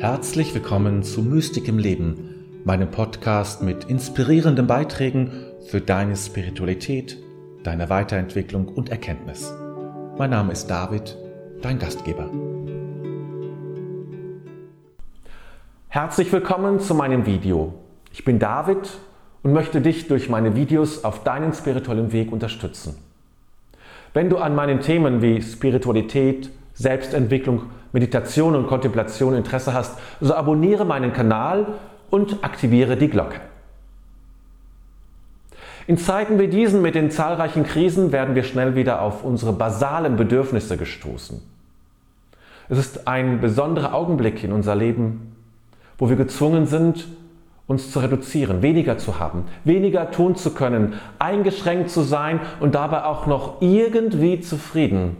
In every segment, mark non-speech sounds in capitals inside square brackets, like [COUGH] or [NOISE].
Herzlich willkommen zu Mystik im Leben, meinem Podcast mit inspirierenden Beiträgen für deine Spiritualität, deine Weiterentwicklung und Erkenntnis. Mein Name ist David, dein Gastgeber. Herzlich willkommen zu meinem Video. Ich bin David und möchte dich durch meine Videos auf deinen spirituellen Weg unterstützen. Wenn du an meinen Themen wie Spiritualität, Selbstentwicklung, Meditation und Kontemplation Interesse hast, so abonniere meinen Kanal und aktiviere die Glocke. In Zeiten wie diesen mit den zahlreichen Krisen werden wir schnell wieder auf unsere basalen Bedürfnisse gestoßen. Es ist ein besonderer Augenblick in unser Leben, wo wir gezwungen sind, uns zu reduzieren, weniger zu haben, weniger tun zu können, eingeschränkt zu sein und dabei auch noch irgendwie zufrieden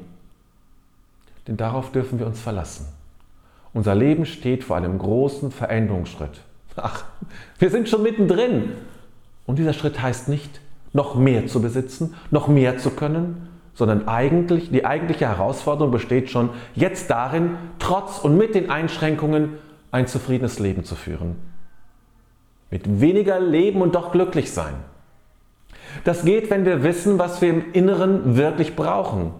denn darauf dürfen wir uns verlassen. Unser Leben steht vor einem großen Veränderungsschritt. Ach, wir sind schon mittendrin. Und dieser Schritt heißt nicht, noch mehr zu besitzen, noch mehr zu können, sondern eigentlich, die eigentliche Herausforderung besteht schon jetzt darin, trotz und mit den Einschränkungen ein zufriedenes Leben zu führen. Mit weniger Leben und doch glücklich sein. Das geht, wenn wir wissen, was wir im Inneren wirklich brauchen.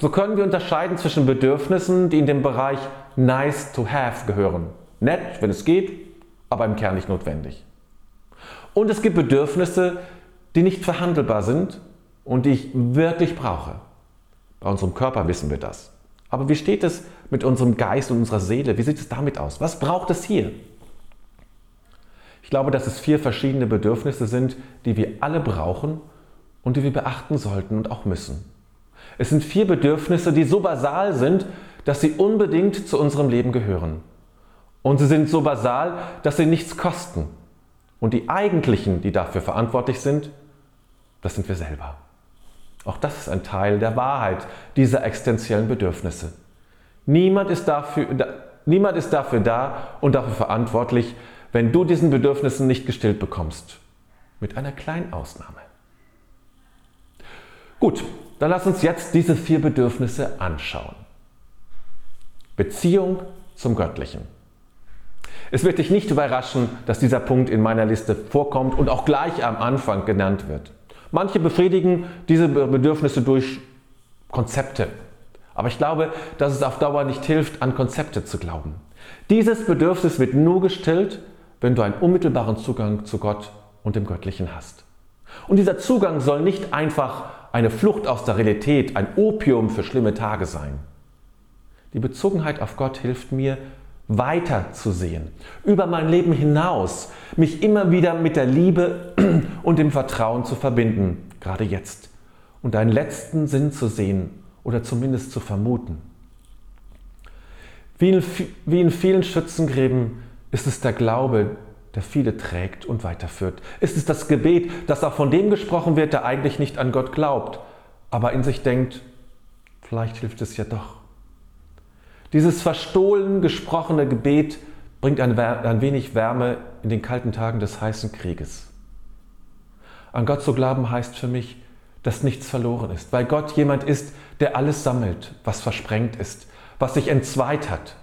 So können wir unterscheiden zwischen Bedürfnissen, die in den Bereich nice to have gehören. Nett, wenn es geht, aber im Kern nicht notwendig. Und es gibt Bedürfnisse, die nicht verhandelbar sind und die ich wirklich brauche. Bei unserem Körper wissen wir das. Aber wie steht es mit unserem Geist und unserer Seele? Wie sieht es damit aus? Was braucht es hier? Ich glaube, dass es vier verschiedene Bedürfnisse sind, die wir alle brauchen und die wir beachten sollten und auch müssen. Es sind vier Bedürfnisse, die so basal sind, dass sie unbedingt zu unserem Leben gehören. Und sie sind so basal, dass sie nichts kosten. Und die eigentlichen, die dafür verantwortlich sind, das sind wir selber. Auch das ist ein Teil der Wahrheit dieser existenziellen Bedürfnisse. Niemand ist, dafür, niemand ist dafür da und dafür verantwortlich, wenn du diesen Bedürfnissen nicht gestillt bekommst. Mit einer kleinen Ausnahme. Gut, dann lass uns jetzt diese vier Bedürfnisse anschauen. Beziehung zum Göttlichen. Es wird dich nicht überraschen, dass dieser Punkt in meiner Liste vorkommt und auch gleich am Anfang genannt wird. Manche befriedigen diese Bedürfnisse durch Konzepte. Aber ich glaube, dass es auf Dauer nicht hilft, an Konzepte zu glauben. Dieses Bedürfnis wird nur gestillt, wenn du einen unmittelbaren Zugang zu Gott und dem Göttlichen hast. Und dieser Zugang soll nicht einfach eine Flucht aus der Realität, ein Opium für schlimme Tage sein. Die Bezogenheit auf Gott hilft mir, weiter zu sehen, über mein Leben hinaus, mich immer wieder mit der Liebe [CLEARS THROAT] und dem Vertrauen zu verbinden, gerade jetzt, und einen letzten Sinn zu sehen oder zumindest zu vermuten. Wie in, wie in vielen Schützengräben ist es der Glaube, der viele trägt und weiterführt? Ist es das Gebet, das auch von dem gesprochen wird, der eigentlich nicht an Gott glaubt, aber in sich denkt, vielleicht hilft es ja doch? Dieses verstohlen gesprochene Gebet bringt ein, ein wenig Wärme in den kalten Tagen des heißen Krieges. An Gott zu glauben heißt für mich, dass nichts verloren ist, weil Gott jemand ist, der alles sammelt, was versprengt ist, was sich entzweit hat.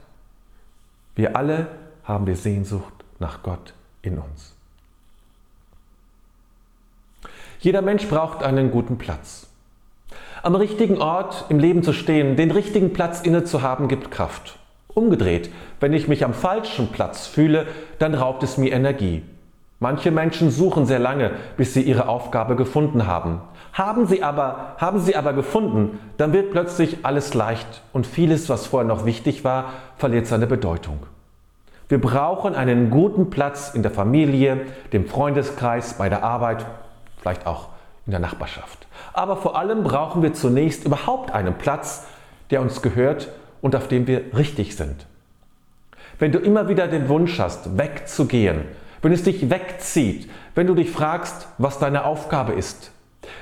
Wir alle haben die Sehnsucht nach Gott in uns. Jeder Mensch braucht einen guten Platz. Am richtigen Ort im Leben zu stehen, den richtigen Platz inne zu haben, gibt Kraft. Umgedreht, wenn ich mich am falschen Platz fühle, dann raubt es mir Energie. Manche Menschen suchen sehr lange, bis sie ihre Aufgabe gefunden haben. Haben sie aber, haben sie aber gefunden, dann wird plötzlich alles leicht und vieles, was vorher noch wichtig war, verliert seine Bedeutung. Wir brauchen einen guten Platz in der Familie, dem Freundeskreis, bei der Arbeit, vielleicht auch in der Nachbarschaft. Aber vor allem brauchen wir zunächst überhaupt einen Platz, der uns gehört und auf dem wir richtig sind. Wenn du immer wieder den Wunsch hast, wegzugehen, wenn es dich wegzieht, wenn du dich fragst, was deine Aufgabe ist,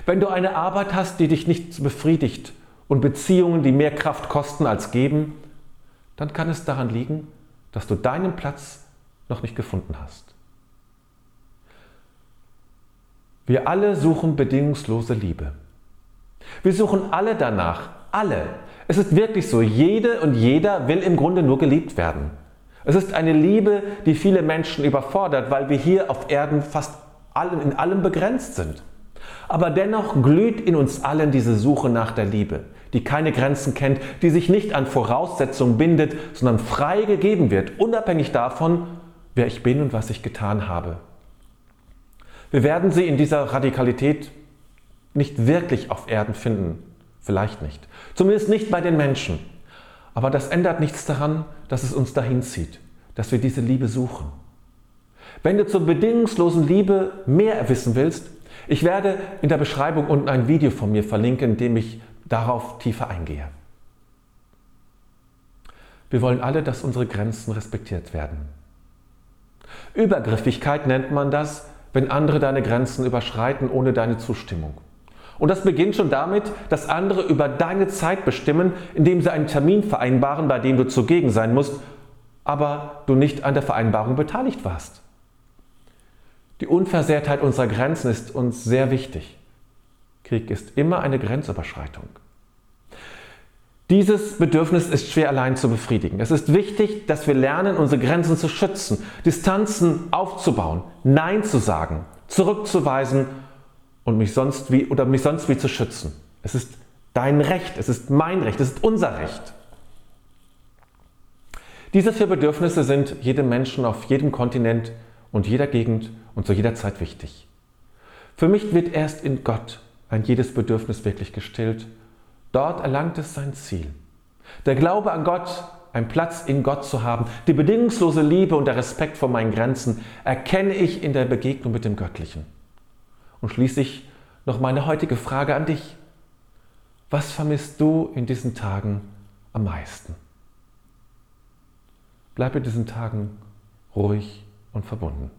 wenn du eine Arbeit hast, die dich nicht befriedigt und Beziehungen, die mehr Kraft kosten als geben, dann kann es daran liegen, dass du deinen Platz noch nicht gefunden hast. Wir alle suchen bedingungslose Liebe. Wir suchen alle danach, alle. Es ist wirklich so, jede und jeder will im Grunde nur geliebt werden. Es ist eine Liebe, die viele Menschen überfordert, weil wir hier auf Erden fast in allem begrenzt sind. Aber dennoch glüht in uns allen diese Suche nach der Liebe, die keine Grenzen kennt, die sich nicht an Voraussetzungen bindet, sondern frei gegeben wird, unabhängig davon, wer ich bin und was ich getan habe. Wir werden sie in dieser Radikalität nicht wirklich auf Erden finden. Vielleicht nicht. Zumindest nicht bei den Menschen. Aber das ändert nichts daran, dass es uns dahin zieht, dass wir diese Liebe suchen. Wenn du zur bedingungslosen Liebe mehr wissen willst, ich werde in der Beschreibung unten ein Video von mir verlinken, in dem ich darauf tiefer eingehe. Wir wollen alle, dass unsere Grenzen respektiert werden. Übergriffigkeit nennt man das, wenn andere deine Grenzen überschreiten ohne deine Zustimmung. Und das beginnt schon damit, dass andere über deine Zeit bestimmen, indem sie einen Termin vereinbaren, bei dem du zugegen sein musst, aber du nicht an der Vereinbarung beteiligt warst. Die Unversehrtheit unserer Grenzen ist uns sehr wichtig. Krieg ist immer eine Grenzüberschreitung. Dieses Bedürfnis ist schwer allein zu befriedigen. Es ist wichtig, dass wir lernen, unsere Grenzen zu schützen, Distanzen aufzubauen, Nein zu sagen, zurückzuweisen und mich sonst wie oder mich sonst wie zu schützen. Es ist dein Recht, es ist mein Recht, es ist unser Recht. Diese vier Bedürfnisse sind jedem Menschen auf jedem Kontinent und jeder Gegend und zu jeder Zeit wichtig. Für mich wird erst in Gott ein jedes Bedürfnis wirklich gestillt. Dort erlangt es sein Ziel. Der Glaube an Gott, einen Platz in Gott zu haben, die bedingungslose Liebe und der Respekt vor meinen Grenzen erkenne ich in der Begegnung mit dem Göttlichen. Und schließlich noch meine heutige Frage an dich. Was vermisst du in diesen Tagen am meisten? Bleib in diesen Tagen ruhig und verbunden.